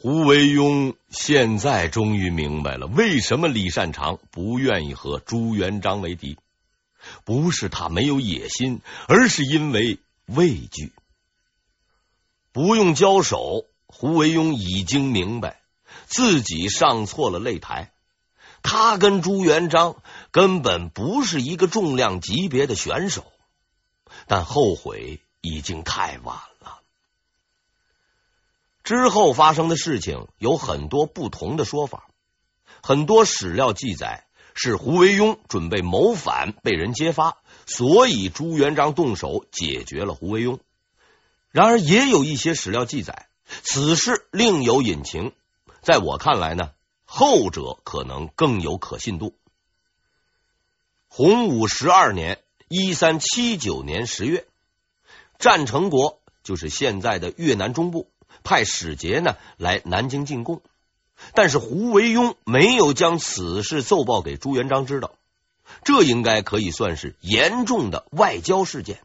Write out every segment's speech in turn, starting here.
胡惟庸现在终于明白了，为什么李善长不愿意和朱元璋为敌。不是他没有野心，而是因为畏惧。不用交手，胡惟庸已经明白自己上错了擂台。他跟朱元璋根本不是一个重量级别的选手，但后悔已经太晚了。之后发生的事情有很多不同的说法，很多史料记载。是胡惟庸准备谋反，被人揭发，所以朱元璋动手解决了胡惟庸。然而，也有一些史料记载，此事另有隐情。在我看来呢，后者可能更有可信度。洪武十二年（一三七九年）十月，战成国就是现在的越南中部，派使节呢来南京进贡。但是胡惟庸没有将此事奏报给朱元璋知道，这应该可以算是严重的外交事件。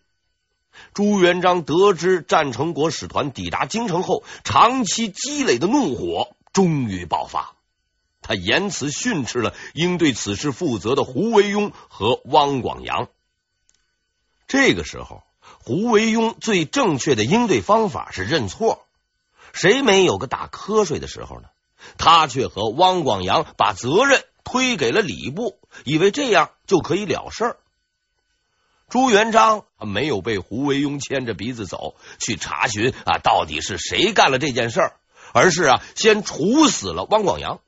朱元璋得知战成国使团抵达京城后，长期积累的怒火终于爆发，他严词训斥了应对此事负责的胡惟庸和汪广洋。这个时候，胡惟庸最正确的应对方法是认错，谁没有个打瞌睡的时候呢？他却和汪广洋把责任推给了礼部，以为这样就可以了事儿。朱元璋没有被胡惟庸牵着鼻子走去查询啊，到底是谁干了这件事儿，而是啊先处死了汪广洋，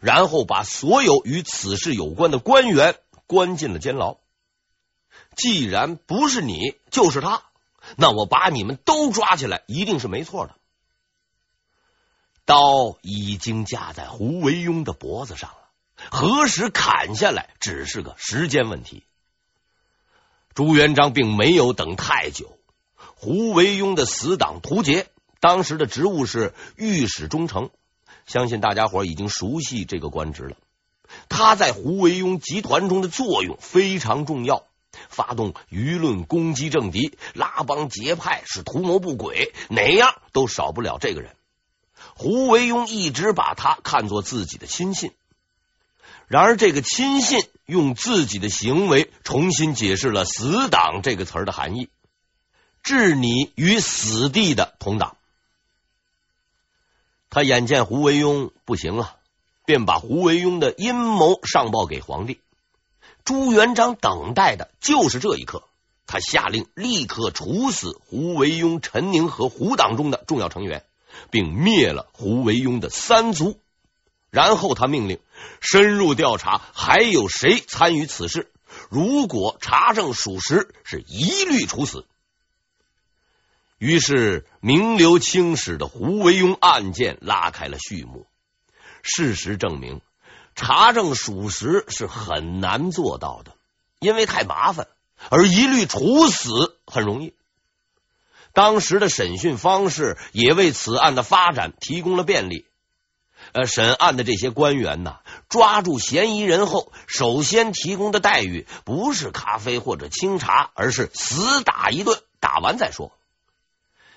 然后把所有与此事有关的官员关进了监牢。既然不是你就是他，那我把你们都抓起来，一定是没错的。刀已经架在胡惟庸的脖子上了，何时砍下来只是个时间问题。朱元璋并没有等太久，胡惟庸的死党屠杰当时的职务是御史中丞，相信大家伙已经熟悉这个官职了。他在胡惟庸集团中的作用非常重要，发动舆论攻击政敌，拉帮结派是图谋不轨，哪样都少不了这个人。胡惟庸一直把他看作自己的亲信，然而这个亲信用自己的行为重新解释了“死党”这个词儿的含义，置你于死地的同党。他眼见胡惟庸不行了，便把胡惟庸的阴谋上报给皇帝。朱元璋等待的就是这一刻，他下令立刻处死胡惟庸、陈宁和胡党中的重要成员。并灭了胡惟庸的三族，然后他命令深入调查，还有谁参与此事？如果查证属实，是一律处死。于是，名留青史的胡惟庸案件拉开了序幕。事实证明，查证属实是很难做到的，因为太麻烦，而一律处死很容易。当时的审讯方式也为此案的发展提供了便利。呃，审案的这些官员呢，抓住嫌疑人后，首先提供的待遇不是咖啡或者清茶，而是死打一顿，打完再说。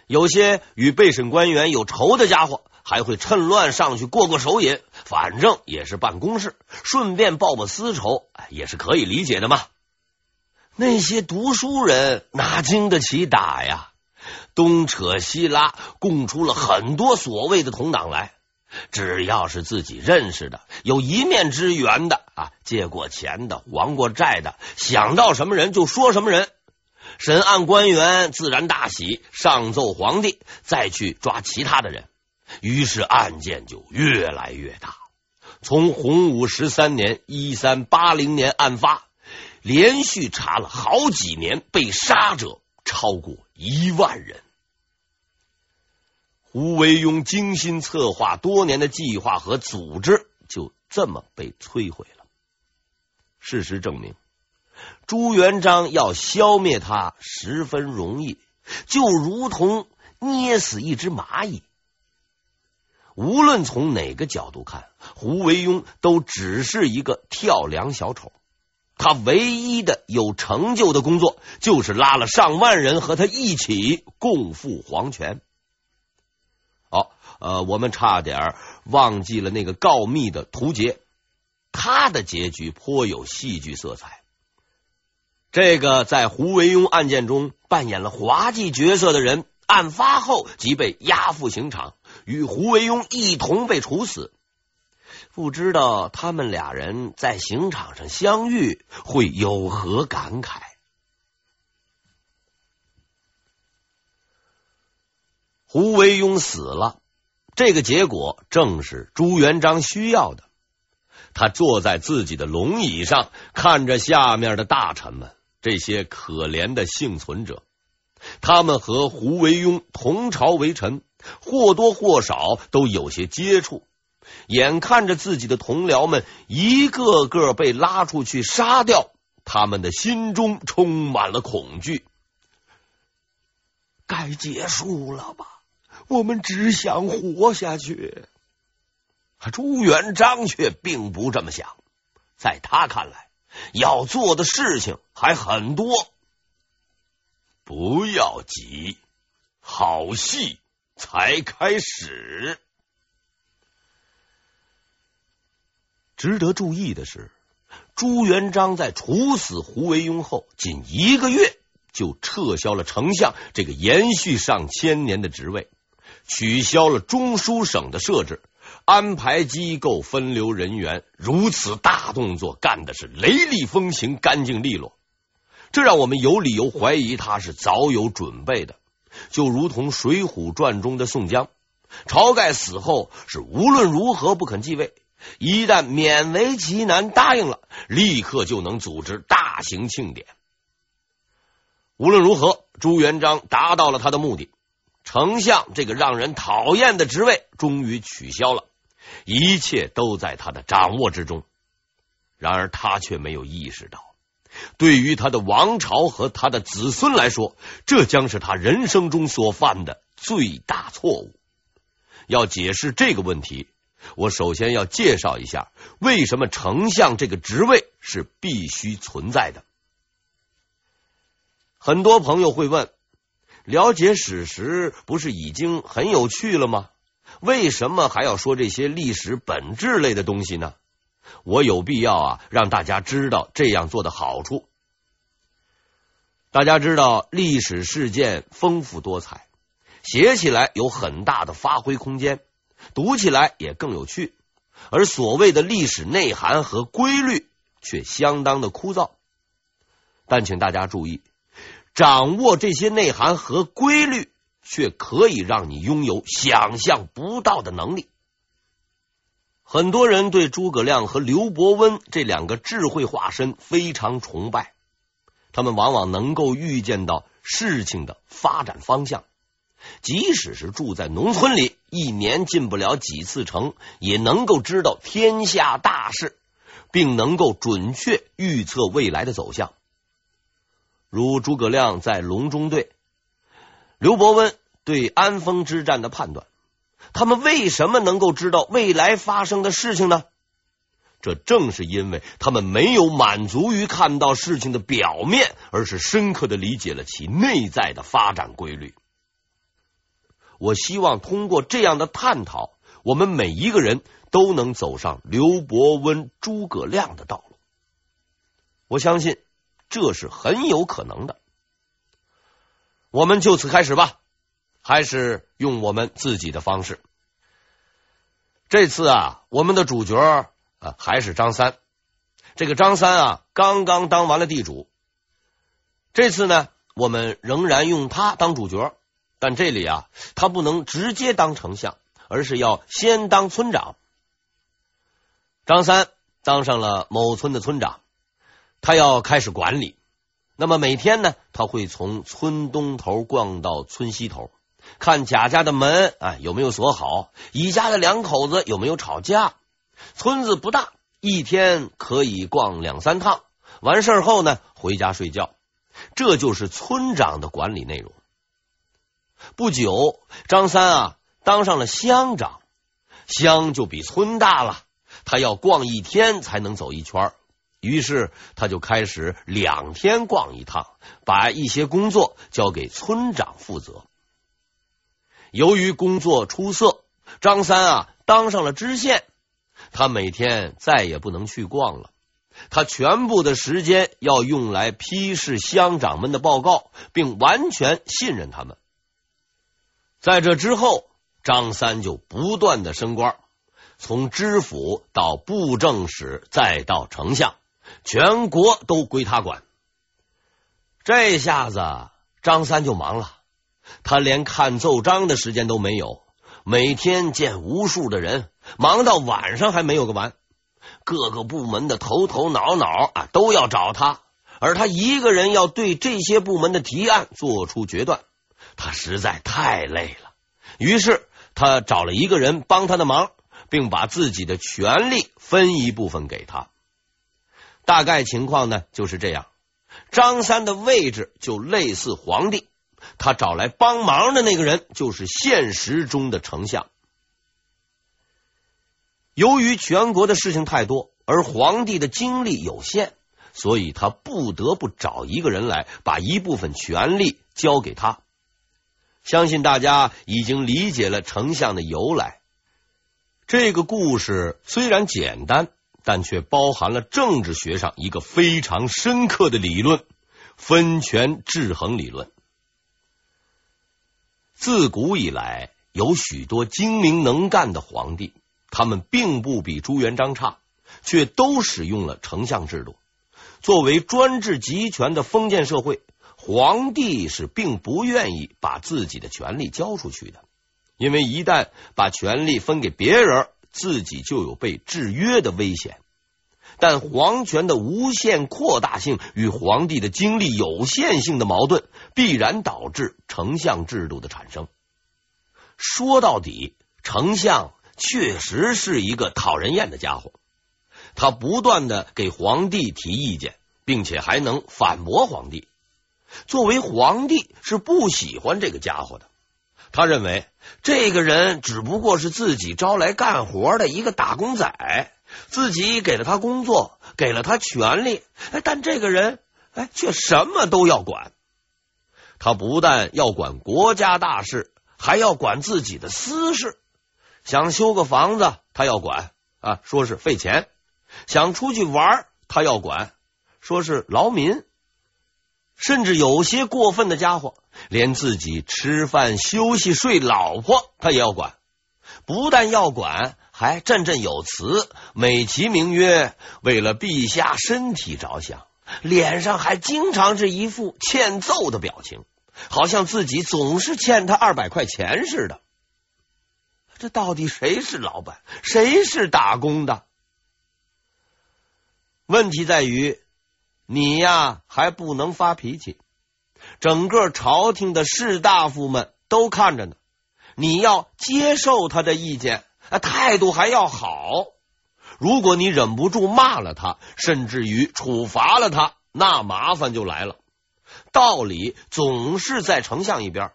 有些与被审官员有仇的家伙，还会趁乱上去过过手瘾，反正也是办公室，顺便报报私仇，也是可以理解的嘛。那些读书人哪经得起打呀？东扯西拉，供出了很多所谓的同党来。只要是自己认识的、有一面之缘的啊，借过钱的、还过债的，想到什么人就说什么人。审案官员自然大喜，上奏皇帝，再去抓其他的人。于是案件就越来越大。从洪武十三年（一三八零年）案发，连续查了好几年，被杀者超过一万人。胡惟庸精心策划多年的计划和组织就这么被摧毁了。事实证明，朱元璋要消灭他十分容易，就如同捏死一只蚂蚁。无论从哪个角度看，胡惟庸都只是一个跳梁小丑。他唯一的有成就的工作，就是拉了上万人和他一起共赴黄泉。哦呃，我们差点忘记了那个告密的屠杰，他的结局颇有戏剧色彩。这个在胡惟庸案件中扮演了滑稽角色的人，案发后即被押赴刑场，与胡惟庸一同被处死。不知道他们俩人在刑场上相遇会有何感慨？胡惟庸死了，这个结果正是朱元璋需要的。他坐在自己的龙椅上，看着下面的大臣们。这些可怜的幸存者，他们和胡惟庸同朝为臣，或多或少都有些接触。眼看着自己的同僚们一个个被拉出去杀掉，他们的心中充满了恐惧。该结束了吧？我们只想活下去。朱元璋却并不这么想，在他看来。要做的事情还很多，不要急，好戏才开始。值得注意的是，朱元璋在处死胡惟庸后，仅一个月就撤销了丞相这个延续上千年的职位，取消了中书省的设置。安排机构，分流人员，如此大动作干的是雷厉风行、干净利落，这让我们有理由怀疑他是早有准备的。就如同《水浒传》中的宋江，晁盖死后是无论如何不肯继位，一旦勉为其难答应了，立刻就能组织大型庆典。无论如何，朱元璋达到了他的目的，丞相这个让人讨厌的职位终于取消了。一切都在他的掌握之中，然而他却没有意识到，对于他的王朝和他的子孙来说，这将是他人生中所犯的最大错误。要解释这个问题，我首先要介绍一下为什么丞相这个职位是必须存在的。很多朋友会问：了解史实不是已经很有趣了吗？为什么还要说这些历史本质类的东西呢？我有必要啊，让大家知道这样做的好处。大家知道，历史事件丰富多彩，写起来有很大的发挥空间，读起来也更有趣。而所谓的历史内涵和规律却相当的枯燥。但请大家注意，掌握这些内涵和规律。却可以让你拥有想象不到的能力。很多人对诸葛亮和刘伯温这两个智慧化身非常崇拜，他们往往能够预见到事情的发展方向，即使是住在农村里，一年进不了几次城，也能够知道天下大事，并能够准确预测未来的走向。如诸葛亮在隆中对。刘伯温对安丰之战的判断，他们为什么能够知道未来发生的事情呢？这正是因为他们没有满足于看到事情的表面，而是深刻的理解了其内在的发展规律。我希望通过这样的探讨，我们每一个人都能走上刘伯温、诸葛亮的道路。我相信这是很有可能的。我们就此开始吧，还是用我们自己的方式。这次啊，我们的主角啊还是张三。这个张三啊，刚刚当完了地主。这次呢，我们仍然用他当主角，但这里啊，他不能直接当丞相，而是要先当村长。张三当上了某村的村长，他要开始管理。那么每天呢，他会从村东头逛到村西头，看贾家的门啊有没有锁好，乙家的两口子有没有吵架。村子不大，一天可以逛两三趟。完事后呢，回家睡觉。这就是村长的管理内容。不久，张三啊当上了乡长，乡就比村大了，他要逛一天才能走一圈。于是他就开始两天逛一趟，把一些工作交给村长负责。由于工作出色，张三啊当上了知县，他每天再也不能去逛了，他全部的时间要用来批示乡长们的报告，并完全信任他们。在这之后，张三就不断的升官，从知府到布政使，再到丞相，全国都归他管。这下子张三就忙了，他连看奏章的时间都没有，每天见无数的人，忙到晚上还没有个完。各个部门的头头脑脑啊都要找他，而他一个人要对这些部门的提案做出决断，他实在太累了。于是他找了一个人帮他的忙，并把自己的权力分一部分给他。大概情况呢就是这样。张三的位置就类似皇帝，他找来帮忙的那个人就是现实中的丞相。由于全国的事情太多，而皇帝的精力有限，所以他不得不找一个人来，把一部分权力交给他。相信大家已经理解了丞相的由来。这个故事虽然简单。但却包含了政治学上一个非常深刻的理论——分权制衡理论。自古以来，有许多精明能干的皇帝，他们并不比朱元璋差，却都使用了丞相制度。作为专制集权的封建社会，皇帝是并不愿意把自己的权力交出去的，因为一旦把权力分给别人，自己就有被制约的危险，但皇权的无限扩大性与皇帝的精力有限性的矛盾，必然导致丞相制度的产生。说到底，丞相确实是一个讨人厌的家伙，他不断的给皇帝提意见，并且还能反驳皇帝。作为皇帝，是不喜欢这个家伙的。他认为这个人只不过是自己招来干活的一个打工仔，自己给了他工作，给了他权力，但这个人哎却什么都要管。他不但要管国家大事，还要管自己的私事。想修个房子，他要管啊，说是费钱；想出去玩，他要管，说是劳民。甚至有些过分的家伙，连自己吃饭、休息、睡老婆，他也要管。不但要管，还振振有词，美其名曰为了陛下身体着想，脸上还经常是一副欠揍的表情，好像自己总是欠他二百块钱似的。这到底谁是老板，谁是打工的？问题在于。你呀，还不能发脾气，整个朝廷的士大夫们都看着呢。你要接受他的意见，态度还要好。如果你忍不住骂了他，甚至于处罚了他，那麻烦就来了。道理总是在丞相一边，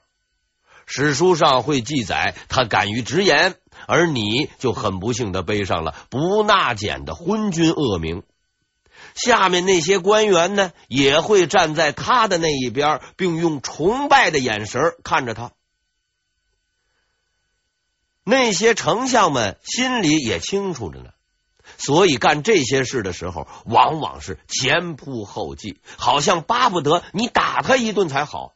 史书上会记载他敢于直言，而你就很不幸的背上了不纳谏的昏君恶名。下面那些官员呢，也会站在他的那一边，并用崇拜的眼神看着他。那些丞相们心里也清楚着呢，所以干这些事的时候，往往是前仆后继，好像巴不得你打他一顿才好。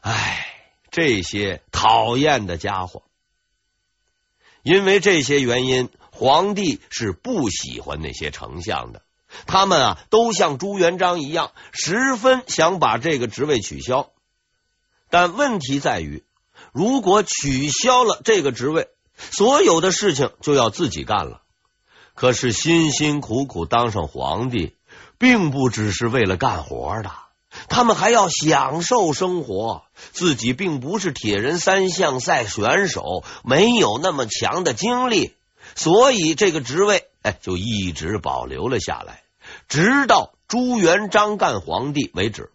唉，这些讨厌的家伙，因为这些原因，皇帝是不喜欢那些丞相的。他们啊，都像朱元璋一样，十分想把这个职位取消。但问题在于，如果取消了这个职位，所有的事情就要自己干了。可是辛辛苦苦当上皇帝，并不只是为了干活的，他们还要享受生活。自己并不是铁人三项赛选手，没有那么强的精力，所以这个职位哎，就一直保留了下来。直到朱元璋干皇帝为止。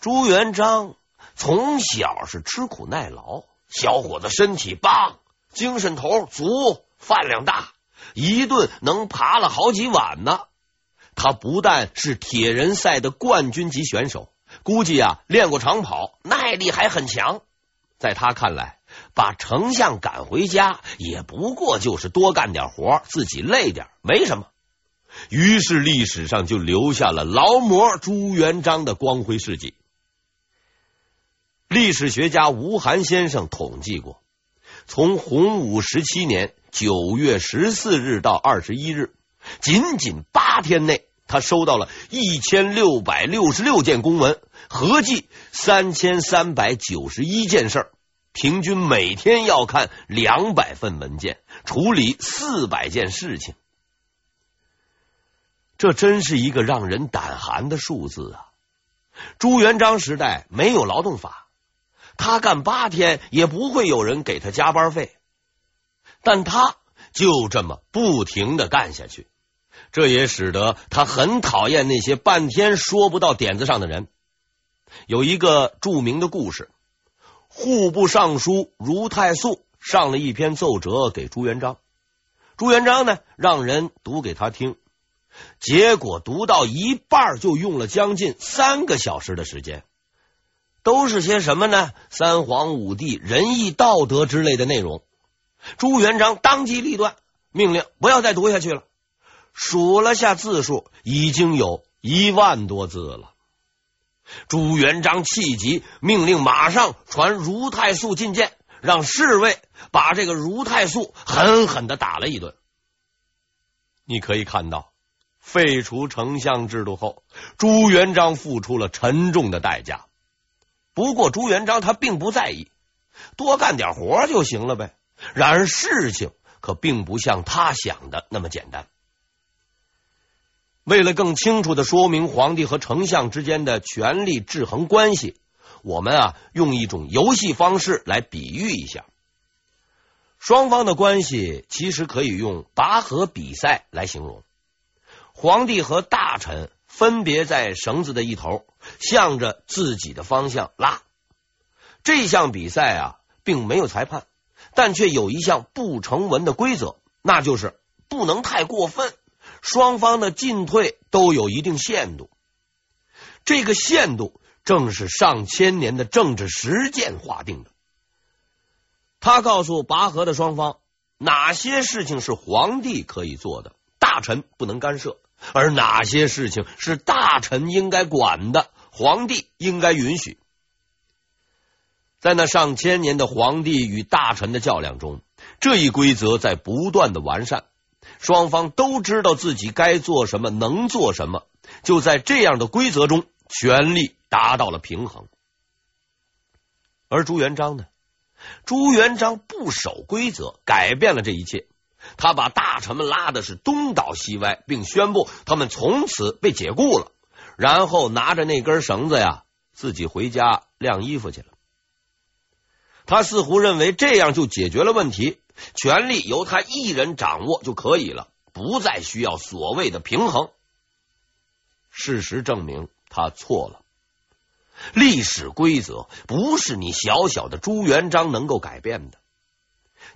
朱元璋从小是吃苦耐劳，小伙子身体棒，精神头足，饭量大，一顿能扒了好几碗呢。他不但是铁人赛的冠军级选手，估计啊练过长跑，耐力还很强。在他看来，把丞相赶回家，也不过就是多干点活，自己累点，没什么。于是历史上就留下了劳模朱元璋的光辉事迹。历史学家吴晗先生统计过，从洪武十七年九月十四日到二十一日，仅仅八天内，他收到了一千六百六十六件公文，合计三千三百九十一件事儿，平均每天要看两百份文件，处理四百件事情。这真是一个让人胆寒的数字啊！朱元璋时代没有劳动法。他干八天也不会有人给他加班费，但他就这么不停的干下去，这也使得他很讨厌那些半天说不到点子上的人。有一个著名的故事，户部尚书如太素上了一篇奏折给朱元璋，朱元璋呢让人读给他听，结果读到一半就用了将近三个小时的时间。都是些什么呢？三皇五帝、仁义道德之类的内容。朱元璋当机立断，命令不要再读下去了。数了下字数，已经有一万多字了。朱元璋气急，命令马上传如太素进见，让侍卫把这个如太素狠狠的打了一顿。你可以看到，废除丞相制度后，朱元璋付出了沉重的代价。不过朱元璋他并不在意，多干点活就行了呗。然而事情可并不像他想的那么简单。为了更清楚的说明皇帝和丞相之间的权力制衡关系，我们啊用一种游戏方式来比喻一下，双方的关系其实可以用拔河比赛来形容。皇帝和大臣分别在绳子的一头。向着自己的方向拉。这项比赛啊，并没有裁判，但却有一项不成文的规则，那就是不能太过分，双方的进退都有一定限度。这个限度正是上千年的政治实践划定的。他告诉拔河的双方，哪些事情是皇帝可以做的，大臣不能干涉。而哪些事情是大臣应该管的，皇帝应该允许？在那上千年的皇帝与大臣的较量中，这一规则在不断的完善，双方都知道自己该做什么，能做什么。就在这样的规则中，权力达到了平衡。而朱元璋呢？朱元璋不守规则，改变了这一切。他把大臣们拉的是东倒西歪，并宣布他们从此被解雇了。然后拿着那根绳子呀，自己回家晾衣服去了。他似乎认为这样就解决了问题，权力由他一人掌握就可以了，不再需要所谓的平衡。事实证明他错了。历史规则不是你小小的朱元璋能够改变的。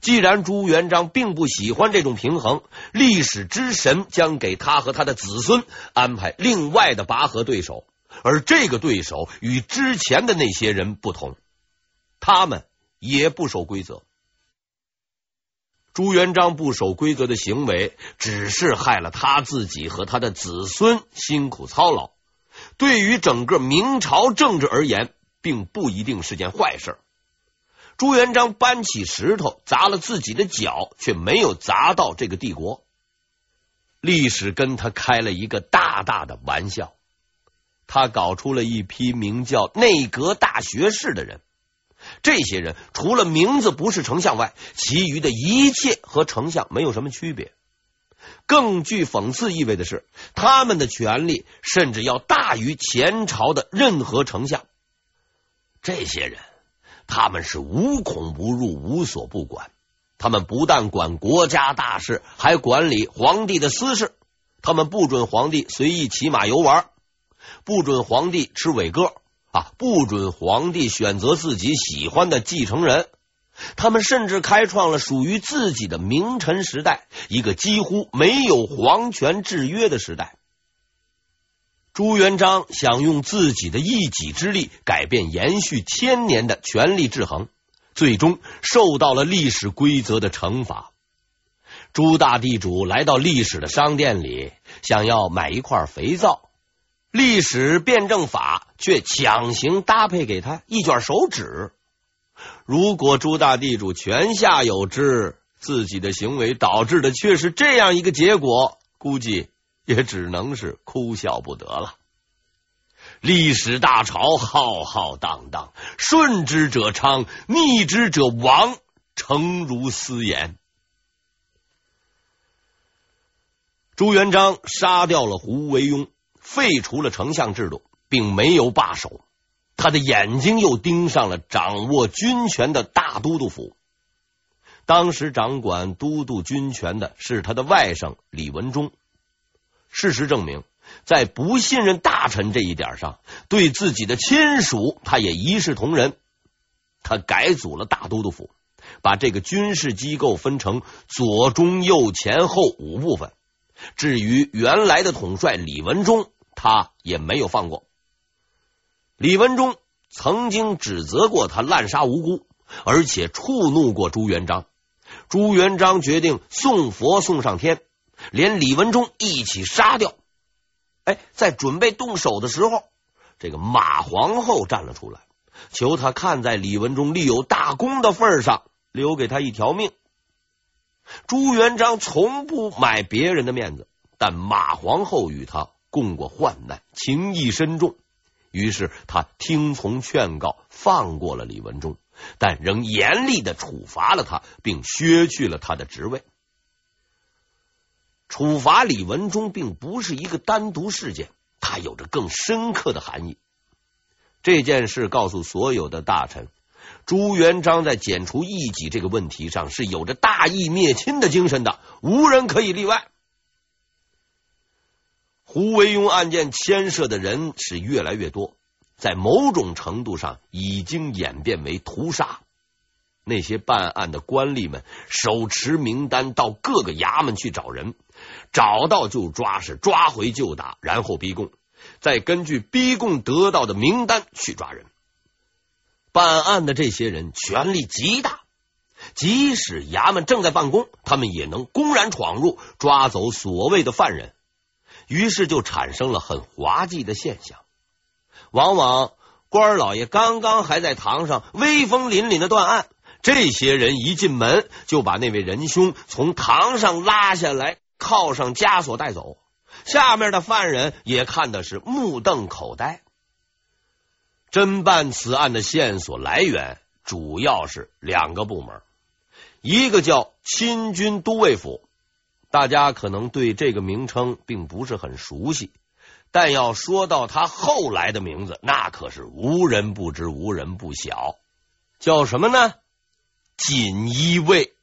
既然朱元璋并不喜欢这种平衡，历史之神将给他和他的子孙安排另外的拔河对手，而这个对手与之前的那些人不同，他们也不守规则。朱元璋不守规则的行为，只是害了他自己和他的子孙辛苦操劳，对于整个明朝政治而言，并不一定是件坏事。朱元璋搬起石头砸了自己的脚，却没有砸到这个帝国。历史跟他开了一个大大的玩笑，他搞出了一批名叫内阁大学士的人。这些人除了名字不是丞相外，其余的一切和丞相没有什么区别。更具讽刺意味的是，他们的权力甚至要大于前朝的任何丞相。这些人。他们是无孔不入、无所不管。他们不但管国家大事，还管理皇帝的私事。他们不准皇帝随意骑马游玩，不准皇帝吃伟哥啊，不准皇帝选择自己喜欢的继承人。他们甚至开创了属于自己的名臣时代，一个几乎没有皇权制约的时代。朱元璋想用自己的一己之力改变延续千年的权力制衡，最终受到了历史规则的惩罚。朱大地主来到历史的商店里，想要买一块肥皂，历史辩证法却强行搭配给他一卷手纸。如果朱大地主泉下有知，自己的行为导致的却是这样一个结果，估计也只能是哭笑不得了。历史大潮浩浩荡荡，顺之者昌，逆之者亡，诚如斯言。朱元璋杀掉了胡惟庸，废除了丞相制度，并没有罢手。他的眼睛又盯上了掌握军权的大都督府。当时掌管都督军权的是他的外甥李文忠。事实证明，在不信任大臣这一点上，对自己的亲属他也一视同仁。他改组了大都督府，把这个军事机构分成左、中、右、前、后五部分。至于原来的统帅李文忠，他也没有放过。李文忠曾经指责过他滥杀无辜，而且触怒过朱元璋。朱元璋决定送佛送上天，连李文忠一起杀掉。哎，在准备动手的时候，这个马皇后站了出来，求他看在李文忠立有大功的份上，留给他一条命。朱元璋从不买别人的面子，但马皇后与他共过患难，情谊深重，于是他听从劝告，放过了李文忠，但仍严厉的处罚了他，并削去了他的职位。处罚李文忠并不是一个单独事件，它有着更深刻的含义。这件事告诉所有的大臣。朱元璋在剪除异己这个问题上是有着大义灭亲的精神的，无人可以例外。胡惟庸案件牵涉的人是越来越多，在某种程度上已经演变为屠杀。那些办案的官吏们手持名单到各个衙门去找人，找到就抓，是抓回就打，然后逼供，再根据逼供得到的名单去抓人。办案的这些人权力极大，即使衙门正在办公，他们也能公然闯入，抓走所谓的犯人。于是就产生了很滑稽的现象：往往官老爷刚刚还在堂上威风凛凛的断案，这些人一进门就把那位仁兄从堂上拉下来，铐上枷锁带走。下面的犯人也看的是目瞪口呆。侦办此案的线索来源主要是两个部门，一个叫亲军都尉府，大家可能对这个名称并不是很熟悉，但要说到他后来的名字，那可是无人不知，无人不晓，叫什么呢？锦衣卫。